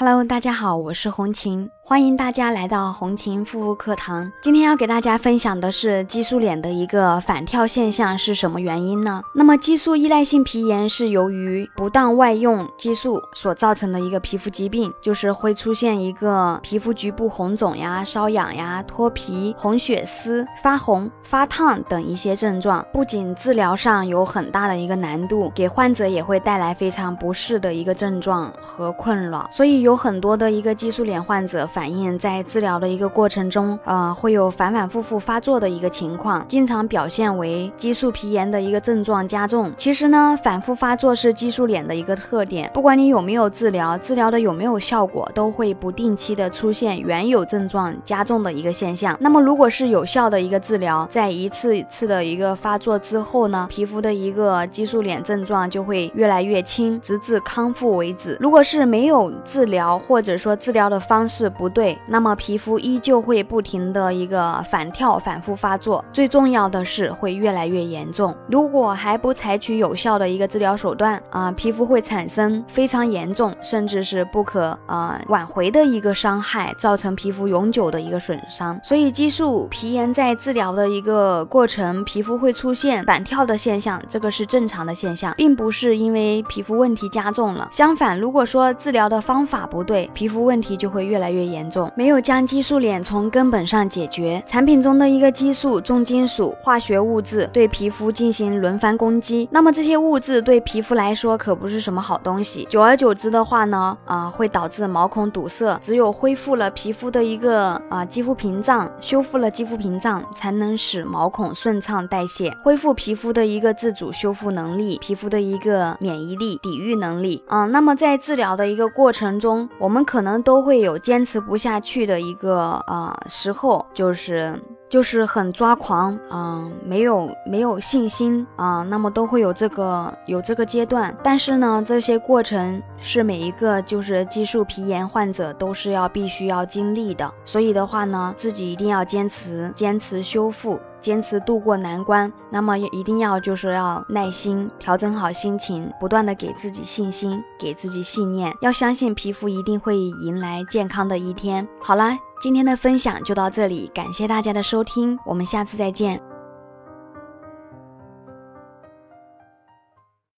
Hello，大家好，我是红琴，欢迎大家来到红琴护肤课堂。今天要给大家分享的是激素脸的一个反跳现象是什么原因呢？那么激素依赖性皮炎是由于不当外用激素所造成的一个皮肤疾病，就是会出现一个皮肤局部红肿呀、瘙痒呀、脱皮、红血丝、发红、发烫等一些症状。不仅治疗上有很大的一个难度，给患者也会带来非常不适的一个症状和困扰，所以有很多的一个激素脸患者反应，在治疗的一个过程中，呃，会有反反复复发作的一个情况，经常表现为激素皮炎的一个症状加重。其实呢，反复发作是激素脸的一个特点，不管你有没有治疗，治疗的有没有效果，都会不定期的出现原有症状加重的一个现象。那么，如果是有效的一个治疗，在一次次的一个发作之后呢，皮肤的一个激素脸症状就会越来越轻，直至康复为止。如果是没有治疗，或者说治疗的方式不不对，那么皮肤依旧会不停的一个反跳、反复发作，最重要的是会越来越严重。如果还不采取有效的一个治疗手段啊，皮肤会产生非常严重，甚至是不可啊挽回的一个伤害，造成皮肤永久的一个损伤。所以激素皮炎在治疗的一个过程，皮肤会出现反跳的现象，这个是正常的现象，并不是因为皮肤问题加重了。相反，如果说治疗的方法，不对，皮肤问题就会越来越严严重。没有将激素脸从根本上解决，产品中的一个激素、重金属、化学物质对皮肤进行轮番攻击，那么这些物质对皮肤来说可不是什么好东西。久而久之的话呢，啊，会导致毛孔堵塞。只有恢复了皮肤的一个啊肌肤屏障，修复了肌肤屏障，才能使毛孔顺畅代谢，恢复皮肤的一个自主修复能力，皮肤的一个免疫力、抵御能力。啊，那么在治疗的一个过程中，我们可能都会有坚持不下去的一个啊时候，就是就是很抓狂，嗯，没有没有信心啊，那么都会有这个有这个阶段。但是呢，这些过程是每一个就是激素皮炎患者都是要必须要经历的，所以的话呢，自己一定要坚持坚持修复。坚持度过难关，那么一定要就是要耐心，调整好心情，不断的给自己信心，给自己信念，要相信皮肤一定会迎来健康的一天。好啦，今天的分享就到这里，感谢大家的收听，我们下次再见。